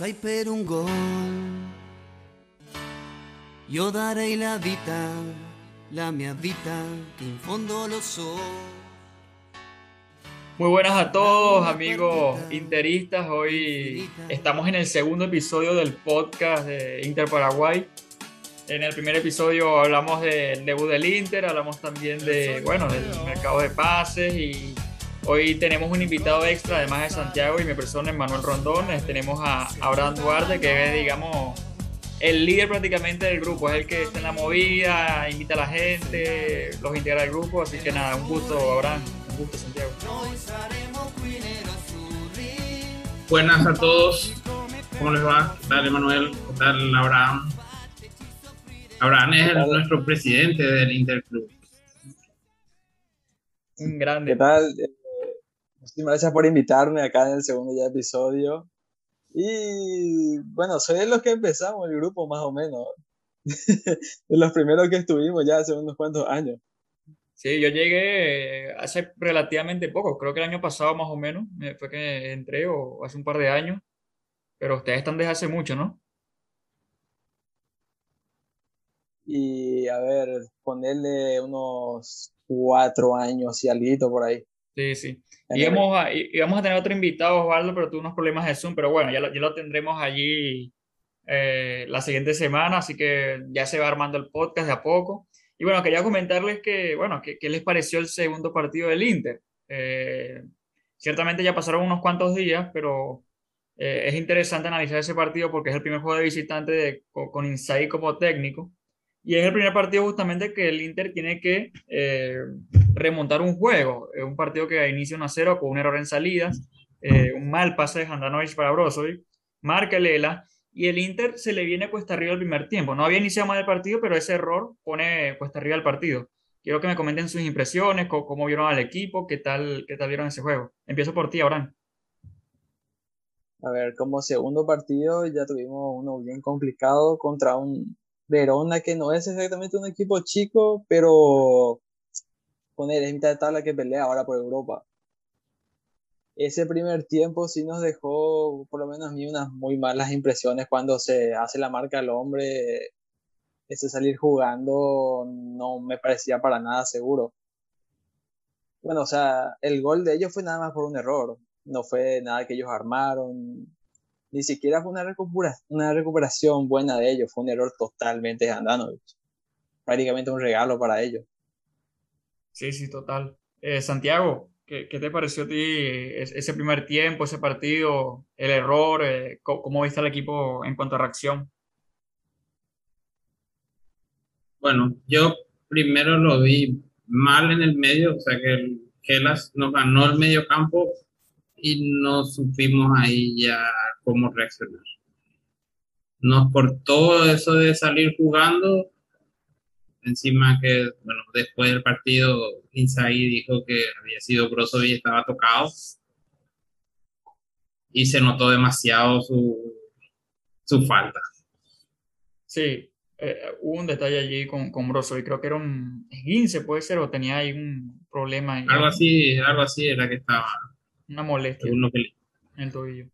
Fai per un gol, io darei la vita, la mia vita, che in fondo lo so. Muy buenas a todos amigos interistas, hoy estamos en el segundo episodio del podcast de Inter Paraguay. En el primer episodio hablamos del debut del Inter, hablamos también de, bueno, del mercado de pases y Hoy tenemos un invitado extra, además de Santiago y mi persona, Manuel Rondón. Tenemos a Abraham Duarte, que es, digamos, el líder prácticamente del grupo. Es el que está en la movida, invita a la gente, los integra al grupo. Así que nada, un gusto, Abraham. Un gusto, Santiago. Buenas a todos. ¿Cómo les va? ¿Qué tal, Emanuel? ¿Qué tal, Abraham? Abraham es nuestro presidente del Interclub. Un grande. ¿Qué tal? Muchísimas gracias por invitarme acá en el segundo ya episodio. Y bueno, soy de los que empezamos el grupo más o menos. de los primeros que estuvimos ya hace unos cuantos años. Sí, yo llegué hace relativamente poco, creo que el año pasado más o menos, fue que entré o hace un par de años, pero ustedes están desde hace mucho, ¿no? Y a ver, ponerle unos cuatro años y algo por ahí. Sí, sí. Y vamos, a, a tener otro invitado, Osvaldo, pero tuvo unos problemas de Zoom, pero bueno, ya lo, ya lo tendremos allí eh, la siguiente semana, así que ya se va armando el podcast de a poco. Y bueno, quería comentarles que, bueno, ¿qué, les pareció el segundo partido del Inter? Eh, ciertamente ya pasaron unos cuantos días, pero eh, es interesante analizar ese partido porque es el primer juego de visitante de, con, con como técnico. Y es el primer partido justamente que el Inter tiene que eh, remontar un juego. Es un partido que inicia 1 a 0 con un error en salida, eh, un mal pase de Handanovic para Brozovic, marca Lela y el Inter se le viene cuesta arriba el primer tiempo. No había iniciado mal el partido, pero ese error pone cuesta arriba el partido. Quiero que me comenten sus impresiones, cómo, vieron al equipo, qué tal, qué tal vieron ese juego. Empiezo por ti, Abraham. A ver, como segundo partido ya tuvimos uno bien complicado contra un Verona, que no es exactamente un equipo chico, pero poner es mitad de tabla que pelea ahora por Europa. Ese primer tiempo sí nos dejó, por lo menos a mí, unas muy malas impresiones cuando se hace la marca al hombre. Ese salir jugando no me parecía para nada seguro. Bueno, o sea, el gol de ellos fue nada más por un error. No fue nada que ellos armaron ni siquiera fue una, recuperación, una recuperación buena de ellos, fue un error totalmente de Andanovic. Prácticamente un regalo para ellos. Sí, sí, total. Eh, Santiago, ¿qué, te pareció a ti ese primer tiempo, ese partido, el error? Eh, ¿Cómo viste al equipo en cuanto a reacción? Bueno, yo primero lo vi mal en el medio, o sea que el Gelas nos ganó el medio campo y no supimos ahí ya cómo reaccionar. Nos cortó eso de salir jugando, encima que, bueno, después del partido, Inzaghi dijo que había sido Brozovic y estaba tocado, y se notó demasiado su, su falta. Sí, eh, hubo un detalle allí con, con Brozovic, creo que era un 15, puede ser, o tenía ahí un problema. algo así, algo así era que estaba. Una molestia en el tobillo.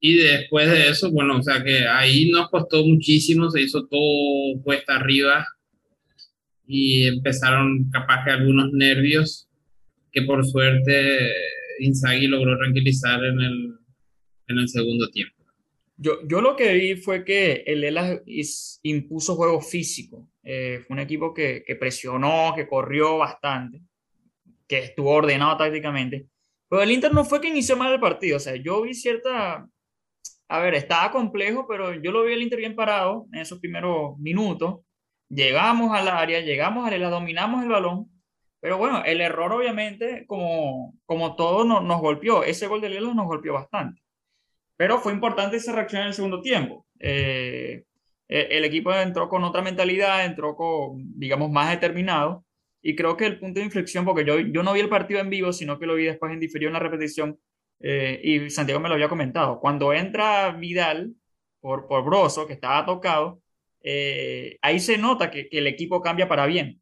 Y después de eso, bueno, o sea que ahí nos costó muchísimo, se hizo todo cuesta arriba y empezaron capaz que algunos nervios que por suerte Inzaghi logró tranquilizar en el, en el segundo tiempo. Yo, yo lo que vi fue que el ELA impuso juego físico. Eh, fue un equipo que, que presionó, que corrió bastante, que estuvo ordenado tácticamente. Pero el Inter no fue que inició mal el partido. O sea, yo vi cierta a ver, estaba complejo, pero yo lo vi el Inter bien parado en esos primeros minutos. Llegamos al área, llegamos a la dominamos el balón, pero bueno, el error obviamente, como, como todo, nos golpeó. Ese gol de Lela nos golpeó bastante. Pero fue importante esa reacción en el segundo tiempo. Eh, e, el equipo entró con otra mentalidad, entró con, digamos, más determinado. Y creo que el punto de inflexión, porque yo, yo no vi el partido en vivo, sino que lo vi después en diferido en la repetición, eh, y Santiago me lo había comentado, cuando entra Vidal por, por Broso, que estaba tocado, eh, ahí se nota que, que, el equipo cambia para bien,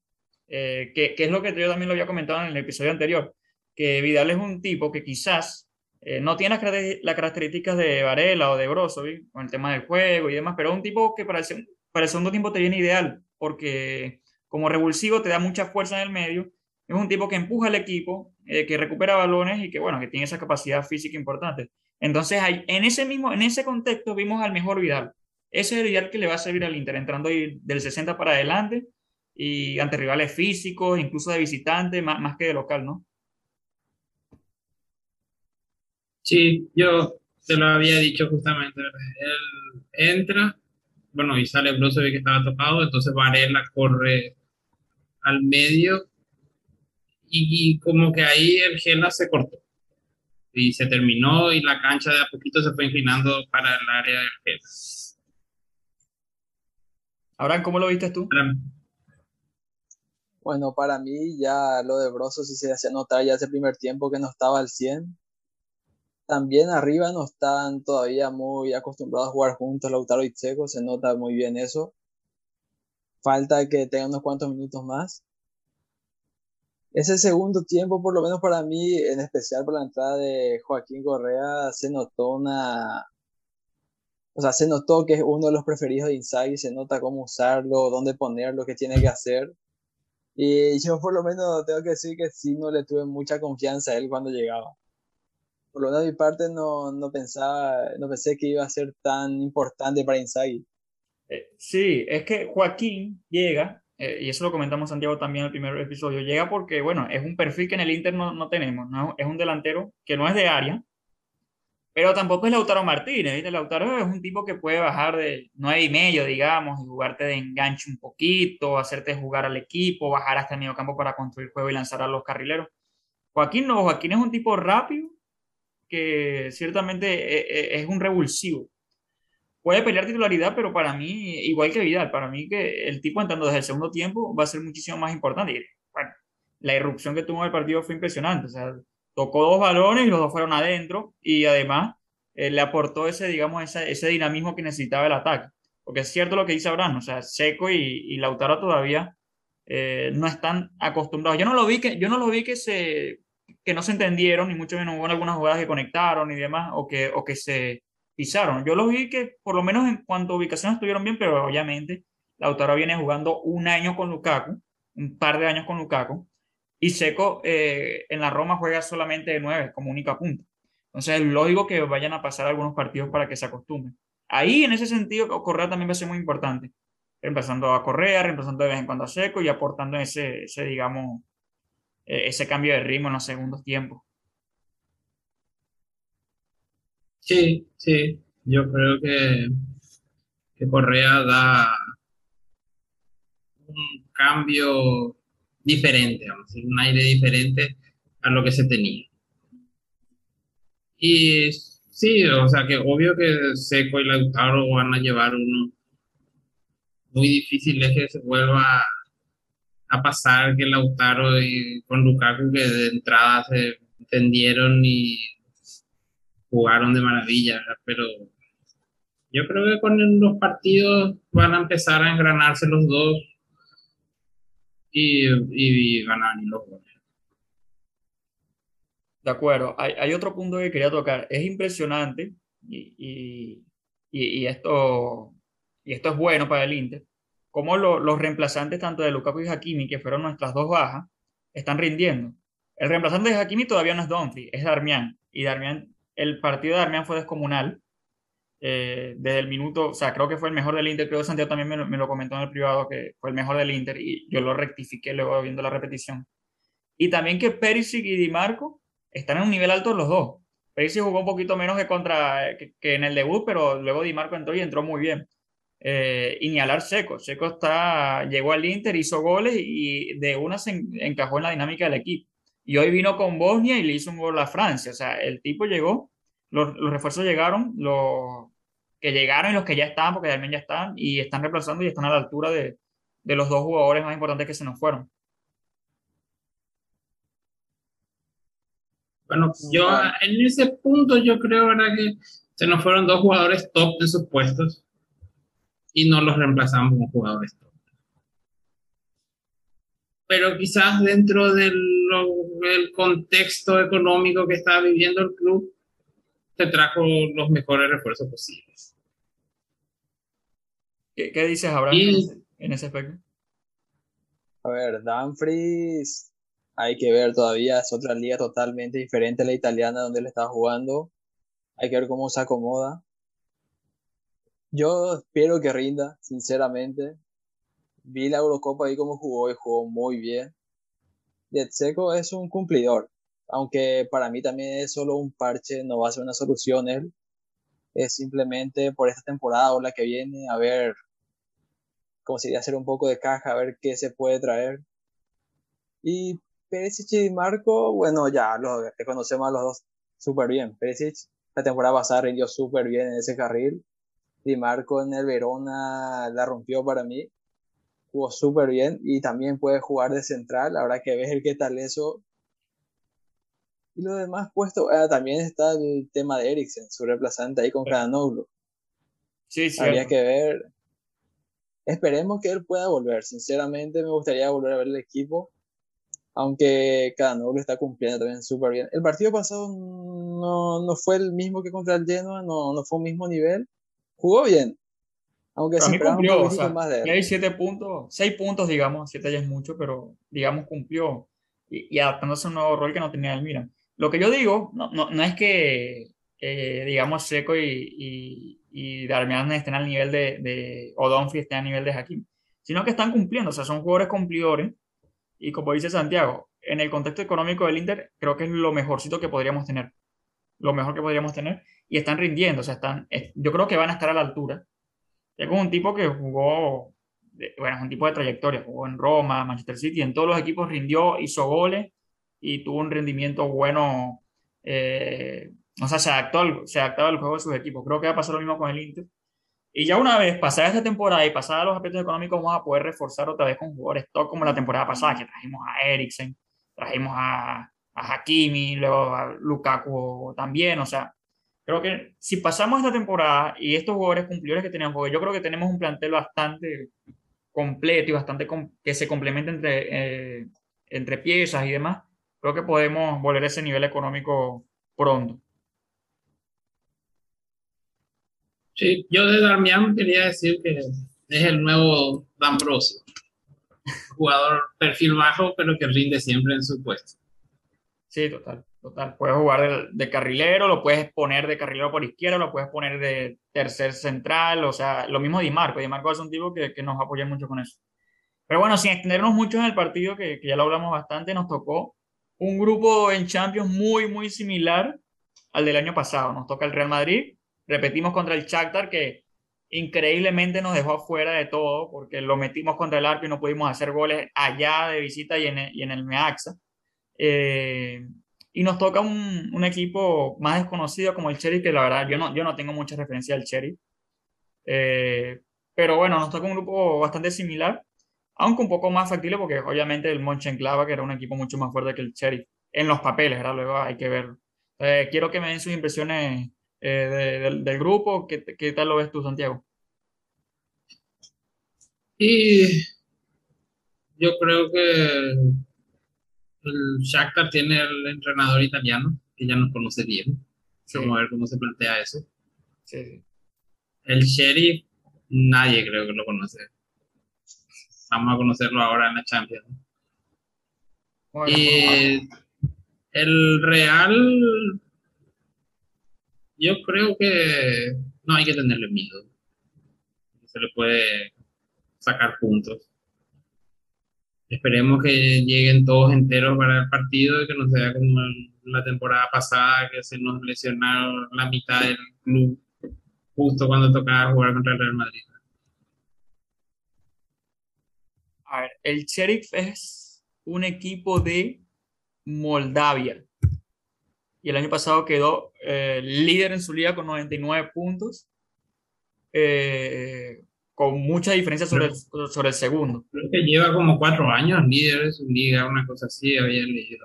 eh, que, que, es lo que yo también lo había comentado en el episodio anterior, que Vidal es un tipo que quizás Eh, no tiene las, características de Varela o de Brozovic con el tema del juego y demás, pero es un tipo que para el, para el segundo tiempo te viene ideal, porque como revulsivo te da mucha fuerza en el medio. Es un tipo que empuja al equipo, eh, que recupera balones y que, bueno, que tiene esa capacidad física importante. Entonces, en ese mismo, en ese contexto vimos al mejor Vidal. Ese es el Vidal que le va a servir al Inter, entrando del 60 para adelante y ante rivales físicos, incluso de visitante, más, más que de local, ¿no? Sí, yo te lo había dicho justamente. Él entra, bueno, y sale Brozovic que estaba tocado, entonces Varela corre al medio y, como que ahí el Gela se cortó y se terminó y la cancha de a poquito se fue inclinando para el área del Gela. Ahora, ¿cómo lo viste tú? Bueno, para mí ya lo de Broso sí se hacía notar ya ese primer tiempo que no estaba al 100 también arriba no están todavía muy acostumbrados a jugar juntos Lautaro y Checo, se nota muy bien eso. Falta que tengan unos cuantos minutos más. Ese segundo tiempo, por lo menos para mí, en especial por la entrada de Joaquín Correa, se notó una... O sea, se notó que es uno de los preferidos de Inzaghi, se nota cómo usarlo, dónde ponerlo, qué tiene que hacer. Y yo por lo menos tengo que decir que sí no le tuve mucha confianza a él cuando llegaba por lo menos de mi parte no, no, pensaba, no pensé que iba a ser tan importante para Inzaghi. Eh, sí, es que Joaquín llega, eh, y eso lo comentamos Santiago también en el primer episodio, llega porque, bueno, es un perfil que en el Inter no, no tenemos, ¿no? es un delantero que no es de área, pero tampoco es Lautaro Martínez, ¿viste? Lautaro es un tipo que puede bajar de nueve y medio, digamos, y jugarte de enganche un poquito, hacerte jugar al equipo, bajar hasta el medio campo para construir juego y lanzar a los carrileros. Joaquín no, Joaquín es un tipo rápido, que ciertamente eh, es un revulsivo. Puede pelear titularidad, pero para mí, igual que Vidal, para mí que el tipo entrando desde el segundo tiempo va a ser muchísimo más importante. Bueno, la irrupción que tuvo en el partido fue impresionante. O sea, tocó dos balones y los dos fueron adentro y además eh, le aportó ese, digamos, ese, ese, dinamismo que necesitaba el ataque. Porque es cierto lo que dice Abraham, o sea, Seco y, y Lautaro todavía no están acostumbrados. Yo no lo vi que, yo no lo vi que se que no se entendieron, ni mucho menos hubo algunas jugadas que conectaron y demás, o que, o que se pisaron. Yo los vi que por lo menos en cuanto a ubicación estuvieron bien, pero obviamente Lautaro viene jugando un año con Lukaku, un par de años con Lukaku, y Seco eh, en la Roma juega solamente de nueve como única punta. Entonces es lógico que vayan a pasar algunos partidos para que se acostumbren. Ahí en ese sentido Correa también va a ser muy importante, empezando a Correa, reemplazando de vez en cuando a Seco y aportando ese, ese digamos, eh, ese cambio de ritmo en los segundos tiempos. Sí, sí, yo creo que, que Correa da un cambio diferente, vamos un aire diferente a lo que se tenía. Y sí, o sea que obvio que Seco y Lautaro van a llevar uno muy difícil es que se vuelva a pasar que Lautaro y con Lukaku que de entrada se entendieron y jugaron de maravilla, pero yo creo que con los partidos van a empezar a engranarse los dos y, y ganar los goles. De acuerdo. Hay, hay, otro punto que quería tocar. Es impresionante y, y, y, esto, y esto es bueno para el Inter cómo los reemplazantes tanto de Lukaku y Hakimi, que fueron nuestras dos bajas, están rindiendo. El reemplazante de Hakimi todavía no es Donfi, es Darmian. Y Darmian, el partido de Darmian fue descomunal. Eh, desde el minuto, o sea, creo que fue el mejor del Inter, creo que Santiago también me lo, comentó en el privado, que fue el mejor del Inter y yo lo rectifiqué luego viendo la repetición. Y también que Perisic y Di Marco están en un nivel alto los dos. Perisic jugó un poquito menos que, contra, que, en el debut, pero luego Di Marco entró y entró muy bien eh, y Seco. Seco está, llegó al Inter, hizo goles y de una se encajó en la dinámica del equipo. Y hoy vino con Bosnia y le hizo un gol a Francia. O sea, el tipo llegó, los, refuerzos llegaron, los que llegaron y los que ya estaban, porque también ya están, y están reemplazando y están a la altura de, de los dos jugadores más importantes que se nos fueron. Bueno, yo en ese punto yo creo que se nos fueron dos jugadores top de sus puestos y no los reemplazamos con jugadores Pero quizás dentro del, contexto económico que está viviendo el club, te trajo los mejores refuerzos posibles. ¿Qué, qué dices, Abraham, Y- en, ese, en ese aspecto? A ver, Dumfries, hay que ver todavía, es otra liga totalmente diferente a la italiana donde él está jugando. Hay que ver cómo se acomoda. Yo espero que rinda, sinceramente. Vi la Eurocopa ahí cómo jugó y jugó muy bien. Yetseco es un cumplidor, aunque para mí también es solo un parche, no va a ser una solución él. Es simplemente por esta temporada o la que viene, a ver cómo sería hacer un poco de caja, a ver qué se puede traer. Y Perisic y Marco, bueno, ya los conocemos a los dos súper bien. Perisic la temporada pasada rindió súper bien en ese carril. Di Marco en el Verona la rompió para mí. Jugó súper bien y también puede jugar de central. Habrá que ver qué tal eso. Y los demás puestos, ah, también está el tema de Eriksen, su reemplazante ahí con Canoglu. Sí, sí. Habría que ver. Esperemos que él pueda volver. Sinceramente, me gustaría volver a ver el equipo. Aunque Canoglu está cumpliendo también súper bien. El partido pasado no, no fue el mismo que contra el Genoa, no, no fue un mismo nivel. Jugó bien. Aunque sí cumplió, o sea, más de él. puntos, seis puntos, digamos, siete ya es mucho, pero digamos cumplió y, y adaptándose a un nuevo rol que no tenía el Milan. Lo que yo digo, no, no, no es que, eh, digamos, Seco y, y, y Darmian estén al nivel de, de o estén al nivel de Hakim, sino que están cumpliendo, o sea, son jugadores cumplidores y como dice Santiago, en el contexto económico del Inter, creo que es lo mejorcito que podríamos tener, lo mejor que podríamos tener y están rindiendo, o sea, están, es- yo creo que van a estar a la altura. Es como un tipo que jugó, bueno, es un tipo de trayectoria, jugó en Roma, Manchester City, en todos los equipos rindió, hizo goles y tuvo un rendimiento bueno. eh, o sea, se adaptó se adaptaba al juego de sus equipos. Creo que va a pasar lo mismo con el Inter. Y ya una vez pasada esta temporada y pasada los aspectos económicos, vamos a poder reforzar otra vez con jugadores top como la temporada pasada, que trajimos a Eriksen, trajimos a Hakimi, luego a Lukaku también. O sea, creo que si pasamos esta temporada y estos jugadores cumplidores que teníamos, porque yo creo que tenemos un plantel bastante completo y bastante com- que se complementa entre, eh, entre piezas y demás, creo que podemos volver a ese nivel económico pronto. Sí, yo de Darmian quería decir que es el nuevo D'Ambrosio. Jugador perfil bajo, pero que rinde siempre en su puesto. Sí, total, total. Puedes jugar de, carrilero, lo puedes poner de carrilero por izquierda, lo puedes poner de tercer central, o sea, lo mismo Di Marco. Di Marco es un tipo que, nos apoya mucho con eso. Pero bueno, sin extendernos mucho en el partido, que, que ya lo hablamos bastante, nos tocó un grupo en Champions muy, muy similar al del año pasado. Nos toca el Real Madrid, repetimos contra el Shakhtar, que increíblemente nos dejó afuera de todo, porque lo metimos contra el arco y no pudimos hacer goles allá de visita y en el, y en el Meaxa. Eh, y nos toca un, un, equipo más desconocido como el Cherry, que la verdad yo no, yo no tengo mucha referencia al Cherry. Eh, pero bueno, nos toca un grupo bastante similar, aunque un poco más factible, porque obviamente el Mönchengladbach que era un equipo mucho más fuerte que el Cherry en los papeles, ¿verdad? Luego hay que verlo. Eh, quiero que me den sus impresiones eh, de, del, del, grupo. ¿Qué, ¿Qué, tal lo ves tú, Santiago? Y yo creo que el Shakhtar tiene el entrenador italiano, que ya nos conoce bien. Sí. Vamos a ver cómo se plantea eso. Sí. El Sheriff, nadie creo que lo conoce. Vamos a conocerlo ahora en la Champions. Bueno, y el Real, yo creo que no hay que tenerle miedo. Se le puede sacar puntos. Esperemos que lleguen todos enteros para el partido y que no sea como la temporada pasada que se nos lesionaron la mitad del club justo cuando tocaba jugar contra el Real Madrid. A ver, el Sheriff es un equipo de Moldavia. Y el año pasado quedó eh, líder en su liga con 99 puntos. Eh, con mucha diferencia sobre el, sobre el segundo. Creo que lleva como cuatro años líder de su liga, una cosa así, había leído.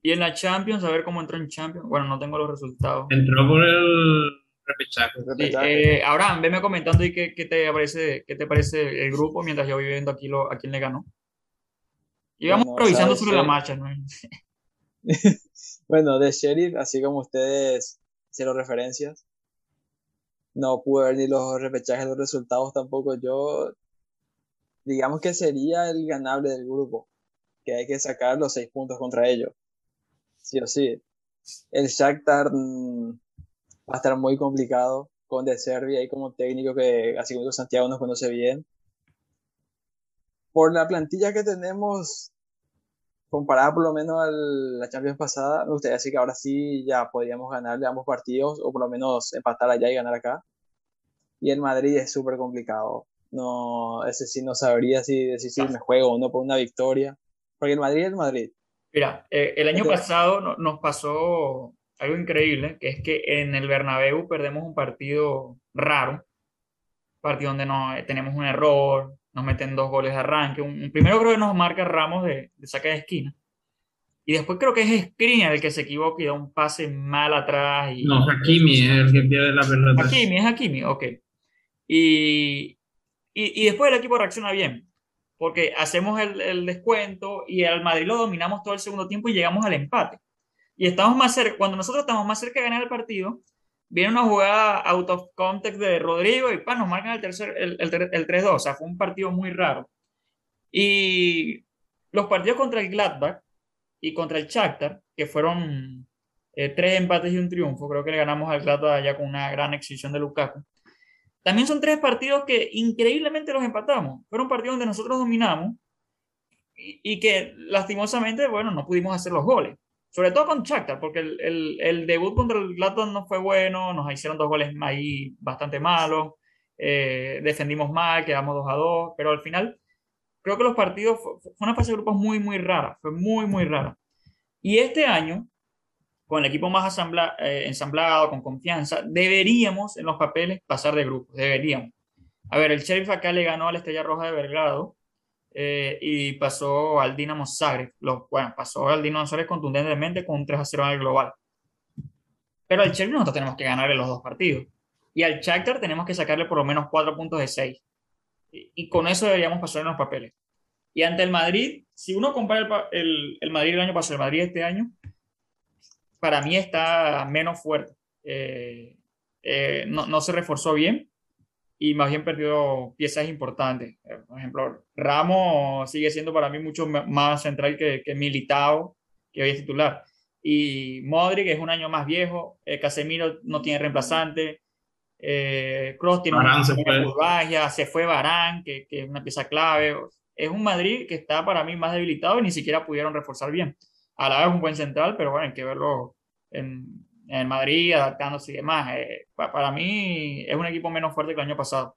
Y en la Champions, a ver cómo entró en Champions. Bueno, no tengo los resultados. Entró por el repechaje. Sí, eh, Abraham, veme comentando y qué, qué, te parece, qué te parece el grupo mientras yo voy viendo aquí lo, a quién le ganó. Y vamos improvisando sobre la marcha, ¿no? bueno, de Sheriff, así como ustedes cero referencias. No pude ver ni los repechajes, los resultados tampoco. Yo, digamos que sería el ganable del grupo, que hay que sacar los seis puntos contra ellos. Sí o sí. El Shakhtar mm, va a estar muy complicado con De Serbia y como técnico que, así como Santiago nos conoce bien. Por la plantilla que tenemos, comparada por lo menos a la Champions pasada, me gustaría decir que ahora sí ya podríamos ganarle ambos partidos o por lo menos empatar allá y ganar acá. Y el Madrid es súper complicado. No, ese sí no sabría si decir si me juego o no por una victoria. Porque el Madrid es el Madrid. Mira, eh, el año pasado nos pasó algo increíble, que es que en el Bernabéu perdemos un partido raro, partido donde no, tenemos un error, nos meten dos goles de arranque. Un, primero creo que nos marca Ramos de, de saque de esquina. Y después creo que es Skriniar el que se equivoca y da un pase mal atrás. Y, no, Hakimi es el que pierde la pelota. Hakimi, es Hakimi, ok. Y, y, y, después el equipo reacciona bien, porque hacemos el, el, descuento y al Madrid lo dominamos todo el segundo tiempo y llegamos al empate. Y estamos más cerca, cuando nosotros estamos más cerca de ganar el partido, viene una jugada out of context de Rodrigo y pa, nos marcan el, tercer, el, el, el 3-2. O sea, fue un partido muy raro. Y los partidos contra el Gladbach y contra el Shakhtar, que fueron eh, tres empates y un triunfo, creo que le ganamos al Gladbach allá con una gran exhibición de Lukaku. También son tres partidos que increíblemente los empatamos. Fueron partidos donde nosotros dominamos y, y que lastimosamente, bueno, no pudimos hacer los goles. Sobre todo con Shakhtar, porque el, el, el, debut contra el Gladbach no fue bueno, nos hicieron dos goles ahí bastante malos, eh, defendimos mal, quedamos 2 a 2, pero al final creo que los partidos fue, fue, una fase de grupos muy, muy rara, fue muy, muy rara. Y este año, con el equipo más asambla, eh, ensamblado, con confianza, deberíamos en los papeles pasar de grupos, deberíamos. A ver, el Sheriff acá le ganó a la Estrella Roja de Belgrado, eh, y pasó al Dinamo Zagreb. Lo, bueno, pasó al Dinamo Zagreb contundentemente con un 3 a 0 en el global. Pero al Chelsea nosotros tenemos que ganarle los dos partidos. Y al Shakhtar tenemos que sacarle por lo menos 4 puntos de 6. Y, y, con eso deberíamos pasar en los papeles. Y ante el Madrid, si uno compara el, el, el Madrid el año pasado, el Madrid este año, para mí está menos fuerte. Eh, eh, no, no se reforzó bien y más bien perdió piezas importantes. Eh, por ejemplo, Ramos sigue siendo para mí mucho más central que, que Militao, que hoy es titular. Y Modric es un año más viejo, eh, Casemiro no tiene reemplazante, eh, Kroos tiene Barán una se fue. curvagia, se fue Barán, que, que, es una pieza clave. Es un Madrid que está para mí más debilitado y ni siquiera pudieron reforzar bien. A la vez un buen central, pero bueno, hay que verlo en, en Madrid, adaptándose y demás. Eh, para mí es un equipo menos fuerte que el año pasado.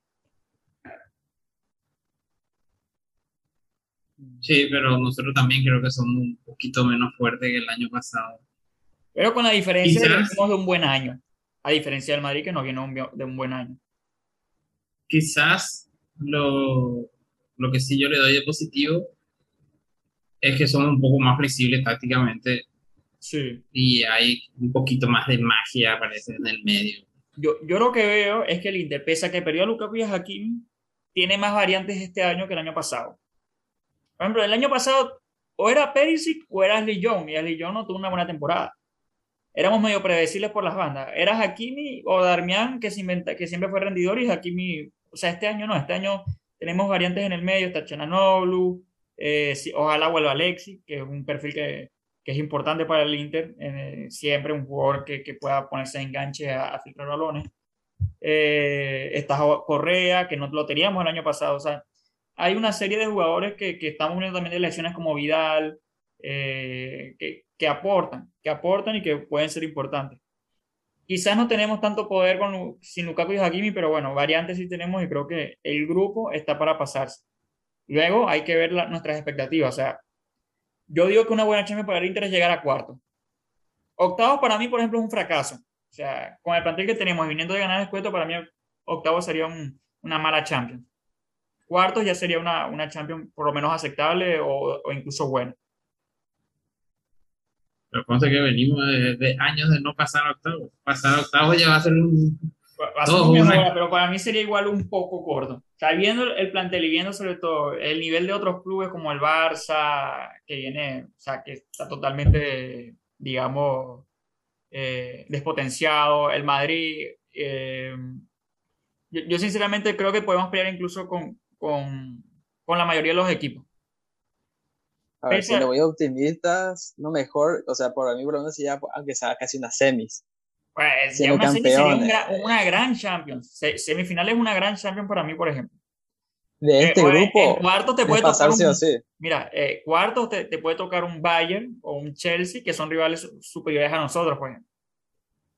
Sí, pero nosotros también creo que somos un poquito menos fuertes que el año pasado. Pero con la diferencia Quizás, de que de un buen año, a diferencia del Madrid que no viene de un buen año. Quizás lo, lo que sí yo le doy de positivo es que somos un poco más flexibles tácticamente Sí. Y hay un poquito más de magia, parece, en el medio. Yo, yo lo que veo es que el Inter, pese a que perdió a Lukaku y a Hakimi, tiene más variantes este año que el año pasado. Por ejemplo, el año pasado o era Perisic o era Ashley Young, y Ashley Young no tuvo una buena temporada. Éramos medio predecibles por las bandas. Era Hakimi o Darmian, que, se inventa, que siempre fue rendidor, y Hakimi, o sea, este año no, este año tenemos variantes en el medio, está Chananoglu, eh, ojalá vuelva Alexi, que es un perfil que, que es importante para el Inter, eh, siempre un jugador que, que, pueda ponerse en enganche a, a filtrar balones. Eh, está Correa, que no lo teníamos el año pasado. O sea, hay una serie de jugadores que, que estamos viendo también de elecciones como Vidal, eh, que, que, aportan, que aportan y que pueden ser importantes. Quizás no tenemos tanto poder con, sin Lukaku y Hakimi, pero bueno, variantes sí tenemos y creo que el grupo está para pasarse. Luego hay que ver la, nuestras expectativas. O sea, yo digo que una buena chance para el Inter es llegar a cuarto. Octavos para mí, por ejemplo, es un fracaso. O sea, con el plantel que tenemos viniendo de ganar el escueto, para mí octavo sería un, una mala Champions. Cuartos ya sería una, una Champions por lo menos aceptable o, incluso buena. Pero conste que venimos de, años de no pasar octavos. Pasar octavos ya va a ser un... A pero para mí sería igual un poco corto. O sea, viendo el plantel y viendo sobre todo el nivel de otros clubes como el Barça, que viene, o sea, que está totalmente, digamos, eh, despotenciado. El Madrid, eh, yo, yo, sinceramente creo que podemos pelear incluso con, con, con la mayoría de los equipos. A ver, si lo voy optimistas, no mejor, o sea, por mí por lo menos ya, aunque sea casi una semis. Pues ya una semis sería una, una, gran Champions. Semifinal es una gran Champions para mí, por ejemplo. De este eh, grupo. Cuarto te puede tocar un, sí. Mira, eh, cuarto te, te, puede tocar un Bayern o un Chelsea, que son rivales superiores a nosotros, por ejemplo.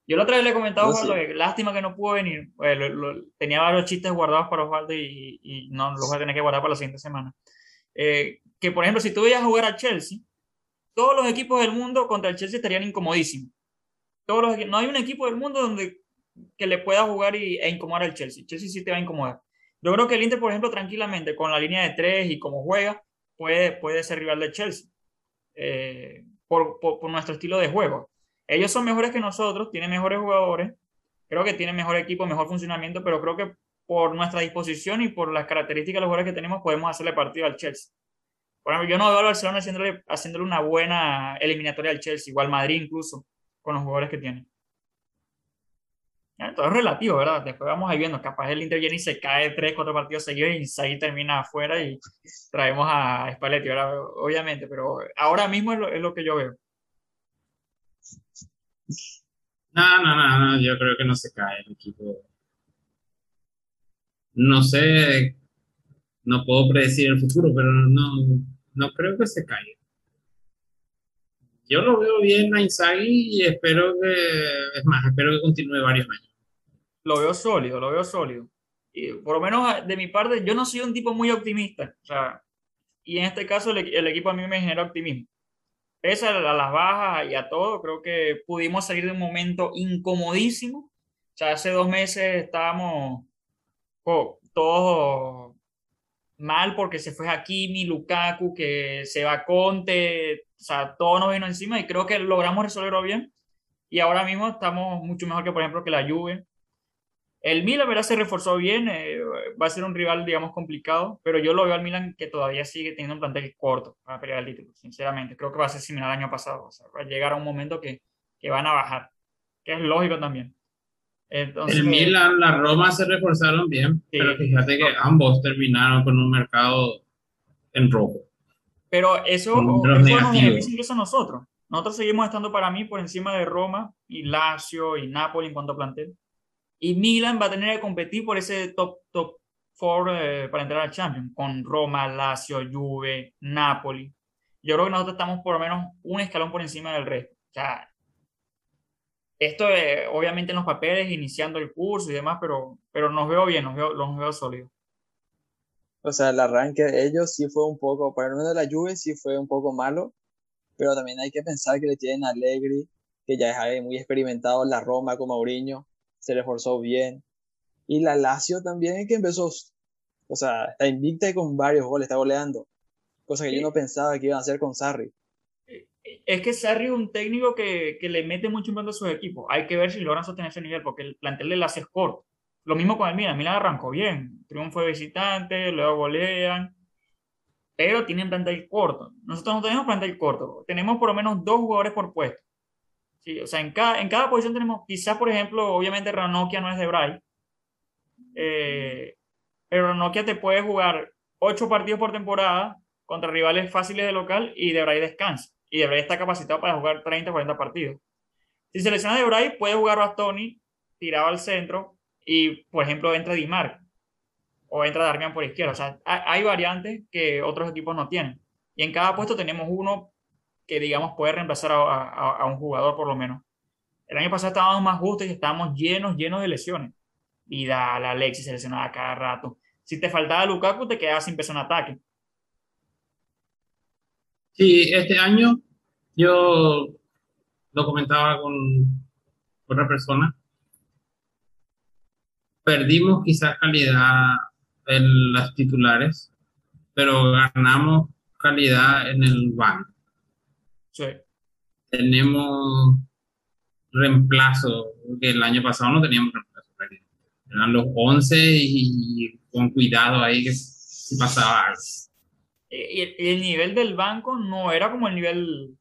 Yo la otra vez le he comentado a Osvaldo que lástima que no pudo venir. Pues, lo, lo, tenía varios chistes guardados para Osvaldo y, y, no los voy a tener que guardar para la siguiente semana. Eh, que, por ejemplo, si tú vayas a jugar a Chelsea, todos los equipos del mundo contra el Chelsea estarían incomodísimos. Todos los, no hay un equipo del mundo donde que le pueda jugar y, e incomodar al Chelsea. Chelsea sí te va a incomodar. Yo creo que el Inter, por ejemplo, tranquilamente, con la línea de tres y como juega, puede, puede ser rival de Chelsea. Eh, por, por, por, nuestro estilo de juego. Ellos son mejores que nosotros, tienen mejores jugadores, creo que tienen mejor equipo, mejor funcionamiento, pero creo que por nuestra disposición y por las características de los jugadores que tenemos, podemos hacerle partido al Chelsea. Por ejemplo, yo no veo al Barcelona haciéndole, haciéndole una buena eliminatoria al Chelsea, igual Madrid incluso, con los jugadores que tiene. Todo es relativo, ¿verdad? Después vamos ahí viendo, capaz el Inter viene y se cae tres, cuatro partidos seguidos y ahí termina afuera y traemos a Spalletti. Obviamente, pero ahora mismo es lo, es lo que yo veo. No, no, no, no, yo creo que no se cae el equipo. No sé, no puedo predecir el futuro, pero no, no creo que se caiga. Yo lo veo bien a Inzaghi y espero que, es más, espero que continúe varios años. Lo veo sólido, lo veo sólido. Y por lo menos de mi parte, yo no soy un tipo muy optimista. O sea, y en este caso el, el equipo a mí me genera optimismo pese a las bajas y a todo, creo que pudimos salir de un momento incomodísimo. O sea, hace dos meses estábamos oh, todos mal porque se fue Hakimi, Lukaku, que se va Conte, o sea, todo nos vino encima y creo que logramos resolverlo bien. Y ahora mismo estamos mucho mejor que, por ejemplo, que la Juve. El Milan, ¿verdad? Se reforzó bien, eh, va a ser un rival, digamos, complicado, pero yo lo veo al Milan que todavía sigue teniendo un plantel corto para pelear el título, sinceramente. Creo que va a ser similar al año pasado, o sea, va a llegar a un momento que, que van a bajar, que es lógico también. Entonces, el Milan, la Roma se reforzaron bien, sí, pero fíjate que ambos terminaron con un mercado en rojo. Pero eso, eso nos beneficia a nosotros. Nosotros seguimos estando para mí por encima de Roma y Lazio y Napoli en cuanto a plantel. Y Milan va a tener que competir por ese top, top four eh, para entrar al Champions, con Roma, Lazio, Juve, Napoli. Yo creo que nosotros estamos por lo menos un escalón por encima del resto. O sea, esto eh, obviamente en los papeles, iniciando el curso y demás, pero, pero nos veo bien, nos veo, los veo sólidos. O sea, el arranque de ellos sí fue un poco, para menos de la Juve sí fue un poco malo, pero también hay que pensar que le tienen a Allegri, que ya es muy experimentado en la Roma con Mourinho, se reforzó bien. Y la Lazio también que empezó, o sea, está invicta y con varios goles, está goleando. Cosa que yo no pensaba que iban a hacer con Sarri. Es que Sarri es un técnico que, que le mete mucho en a sus equipos. Hay que ver si logran sostener ese nivel, porque el plantel de es corto. Lo mismo con el Milan. Milan arrancó bien. Triunfo de visitante, luego golean. Pero tienen plantel corto. Nosotros no tenemos plantel corto. Tenemos por lo menos dos jugadores por puesto. Sí, o sea, en cada, en cada posición tenemos, quizás, por ejemplo, obviamente Ranokia no es de Bray, eh, pero Ranokia te puede jugar ocho partidos por temporada contra rivales fáciles de local y de Bray descansa. Y de Bray está capacitado para jugar 30 o 40 partidos. Si selecciona de Bray, puede jugar Bastoni tirado al centro y, por ejemplo, entra Di o entra Darmian por izquierda. O sea, hay variantes que otros equipos no tienen. Y en cada puesto tenemos uno que, digamos, puede reemplazar a, un jugador por lo menos. El año pasado estábamos más justos y estábamos llenos, llenos de lesiones. Vidal, Alexis se lesionaba cada rato. Si te faltaba Lukaku, te quedabas sin peso en ataque. Sí, este año yo lo comentaba con otra persona. Perdimos quizás calidad en las titulares, pero ganamos calidad en el banco. Sí. Tenemos reemplazo, que el año pasado no teníamos reemplazo. Eran los 11 y, con cuidado ahí que si pasaba algo. Y el, nivel del banco no era como el nivel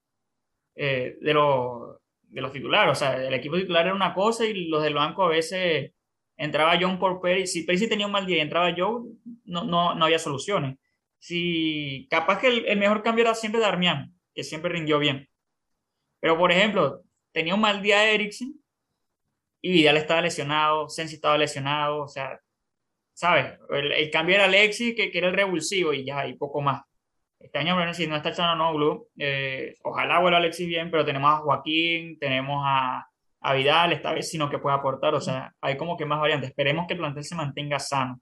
eh, de, los de los titulares. O sea, el equipo titular era una cosa y los del banco a veces entraba John por Perry. Si Perry tenía un mal día y entraba Joe, no, no, no había soluciones. Si, capaz que el, mejor cambio era siempre Darmian, que siempre rindió bien. Pero, por ejemplo, tenía un mal día Ericsson y Vidal estaba lesionado, Sensi estaba lesionado, o sea, ¿sabes? El, cambio era Alexis, que, que, era el revulsivo y ya, y poco más. Este año, bueno, si no está echando eh, ojalá vuelva Alexis bien, pero tenemos a Joaquín, tenemos a, a Vidal, esta vez sino que puede aportar, o sea, hay como que más variantes. Esperemos que el plantel se mantenga sano.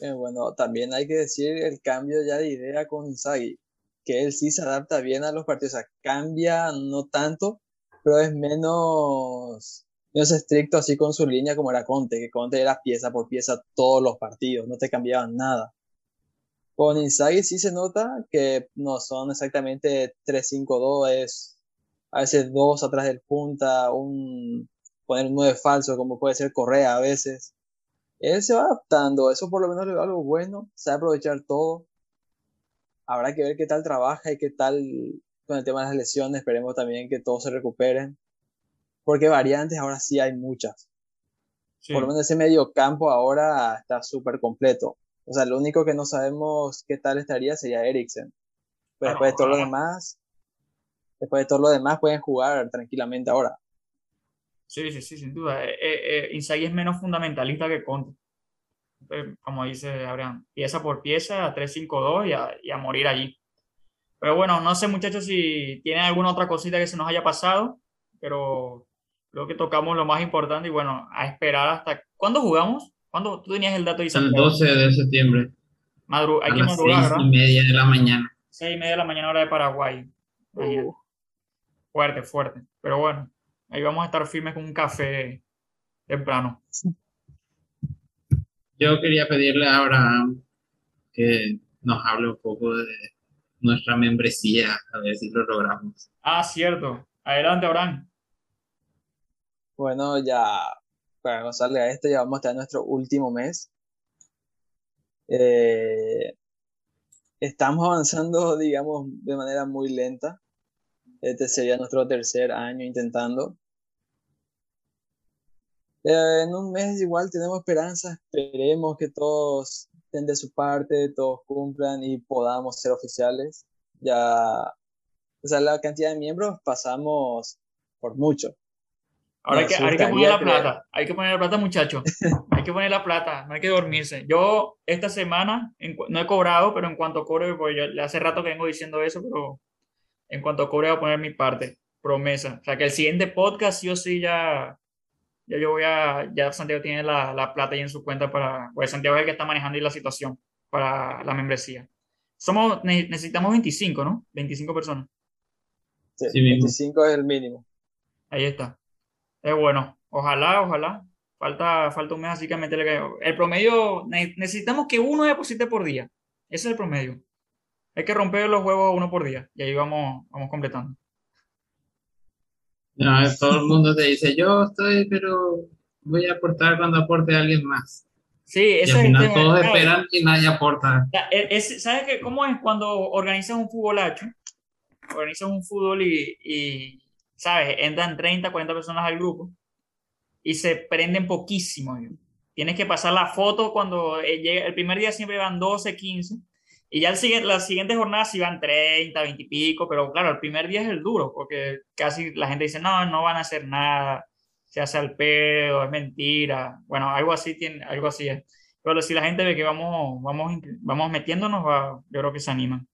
Eh, bueno, también hay que decir el cambio ya de idea con Inzaghi, que él sí se adapta bien a los partidos, o sea, cambia no tanto, pero es menos, menos estricto así con su línea como era Conte, que Conte era pieza por pieza todos los partidos, no te cambiaban nada. Con Inzaghi sí se nota que no son exactamente 3-5-2, es a veces dos atrás del punta, un poner un 9 falso como puede ser Correa a veces él se va adaptando, eso por lo menos da algo bueno, sabe aprovechar todo. Habrá que ver qué tal trabaja y qué tal con el tema de las lesiones, esperemos también que todos se recuperen. Porque variantes ahora sí hay muchas. Por lo menos ese medio campo ahora está súper completo. O sea, lo único que no sabemos qué tal estaría sería Eriksen. Pero después de todo lo demás, después de todo lo demás pueden jugar tranquilamente ahora. Sí, sí, sí, sin duda. Eh, eh, eh es menos fundamentalista que Conte. como dice Abraham, pieza por pieza, 3-5-2 y a, y a morir allí. Pero bueno, no sé muchachos si tienen alguna otra cosita que se nos haya pasado, pero creo que tocamos lo más importante y bueno, a esperar hasta... ¿Cuándo jugamos? ¿Cuándo tú tenías el dato de El 12 de septiembre. Madru hay a que las madrugar, seis y media de la mañana. Seis y media de la mañana hora de Paraguay. Uh. Fuerte, fuerte. Pero bueno, Ahí vamos a estar firmes con un café temprano. Yo quería pedirle a Abraham que nos hable un poco de nuestra membresía, a ver si lo logramos. Ah, cierto. Adelante, Abraham. Bueno, ya para gozarle a esto, ya vamos a estar en nuestro último mes. Eh, estamos avanzando, digamos, de manera muy lenta. Este sería nuestro tercer año intentando. Eh, en un mes igual tenemos esperanza, esperemos que todos estén de su parte, todos cumplan y podamos ser oficiales. Ya, o sea, la cantidad de miembros pasamos por mucho. Ahora hay que, hay que poner la plata, hay que poner la plata, muchachos. hay que poner la plata, no hay que dormirse. Yo esta semana no he cobrado, pero en cuanto cobre, pues yo, hace rato que vengo diciendo eso, pero en cuanto cobre voy a poner mi parte, promesa. O sea, que el siguiente podcast sí o sí ya, ya yo voy a, ya Santiago tiene la, la plata ahí en su cuenta para, pues Santiago es el que está manejando ahí la situación para la membresía. Somos, necesitamos 25, ¿no? 25 personas. Sí, 25 es el mínimo. Ahí está. Es bueno. Ojalá, ojalá. Falta, falta un mes, así que meterle El promedio, necesitamos que uno deposite por día. Ese es el promedio. Hay que romper los huevos uno por día y ahí vamos, vamos completando. todo el mundo te dice, yo estoy, pero voy a aportar cuando aporte a alguien más. Sí, eso y al final todos esperan y nadie aporta. E, ¿Sabes qué? cómo es cuando organizas un futbolacho? Organizas un fútbol y, y, ¿sabes? Entran 30, 40 personas al grupo y se prenden poquísimo. Tienes que pasar la foto cuando eh, llega, el primer día siempre van 12, 15 y ya el siguiente, las siguientes jornadas iban 30, 20 y pico, pero claro, el primer día es el duro, porque casi la gente dice, no, no van a hacer nada, se hace al pedo, es mentira. Bueno, algo así, tiene, algo así es. Pero si la gente ve que vamos, vamos, vamos metiéndonos, yo creo que se animan.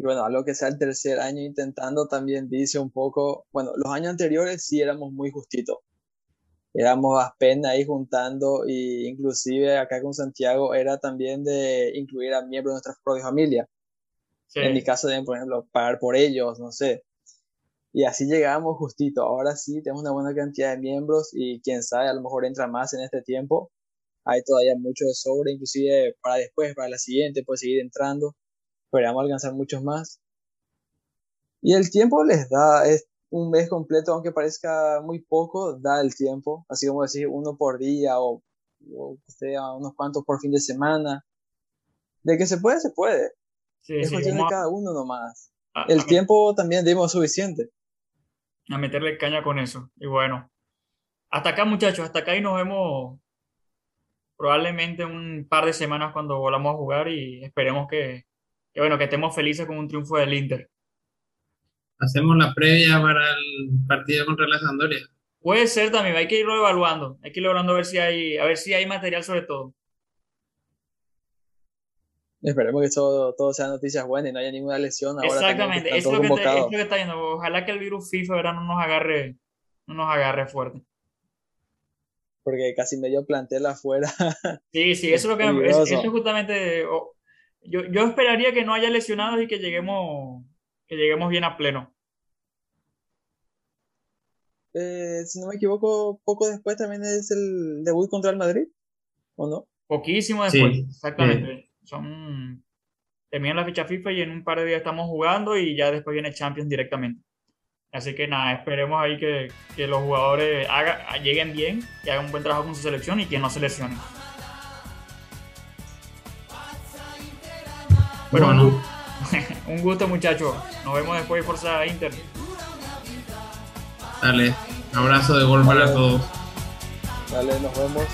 Y bueno, algo que sea el tercer año intentando también dice un poco, bueno, los años anteriores sí éramos muy justitos éramos apenas ahí juntando y inclusive acá con Santiago era también de incluir a miembros de nuestra propia familia. En mi caso de, por ejemplo, pagar por ellos, no sé. Y así llegamos justito. Ahora sí tenemos una buena cantidad de miembros y quién sabe, a lo mejor entra más en este tiempo. Hay todavía mucho de sobre, inclusive para después, para la siguiente, puede seguir entrando. Esperamos alcanzar muchos más. Y el tiempo les da, es, un mes completo, aunque parezca muy poco, da el tiempo, así como decir uno por día o, sea unos cuantos por fin de semana. De que se puede, se puede. Sí, es sí, cuestión de cada uno nomás. a- El a- tiempo también dimos suficiente. a meterle caña con eso. Y bueno, hasta acá muchachos, hasta acá y nos vemos probablemente un par de semanas cuando volvamos a jugar y esperemos que, que, bueno, que estemos felices con un triunfo del Inter. Hacemos la previa para el partido contra la Sampdoria. Puede ser también, hay que irlo evaluando, hay que ir evaluando a ver si hay, a ver si hay material sobre todo. Esperemos que todo, todo sea noticias buenas y no haya ninguna lesión ahora Exactamente, están es lo, que está, es convocados. lo que está yendo. Ojalá que el virus FIFA ¿verdad? no nos agarre, no nos agarre fuerte. Porque casi medio plantel afuera. Sí, sí, eso es lo que es- eso es justamente. Yo, yo esperaría que no haya lesionados y que lleguemos, que lleguemos bien a pleno. Eh, si no me equivoco, poco después también es el debut contra el Madrid, ¿o no? Poquísimo después, Sí, exactamente. Son terminan la ficha FIFA y en un par de días estamos jugando y ya después viene Champions directamente. Así que nada, esperemos ahí que, que los jugadores haga- lleguen bien y hagan un buen trabajo con su selección y que no se lesionen. Bueno, Bueno. un gu- un gusto muchachos. Nos vemos después de Forza Inter. Dale, abrazo de gol para todos. Dale, nos vemos.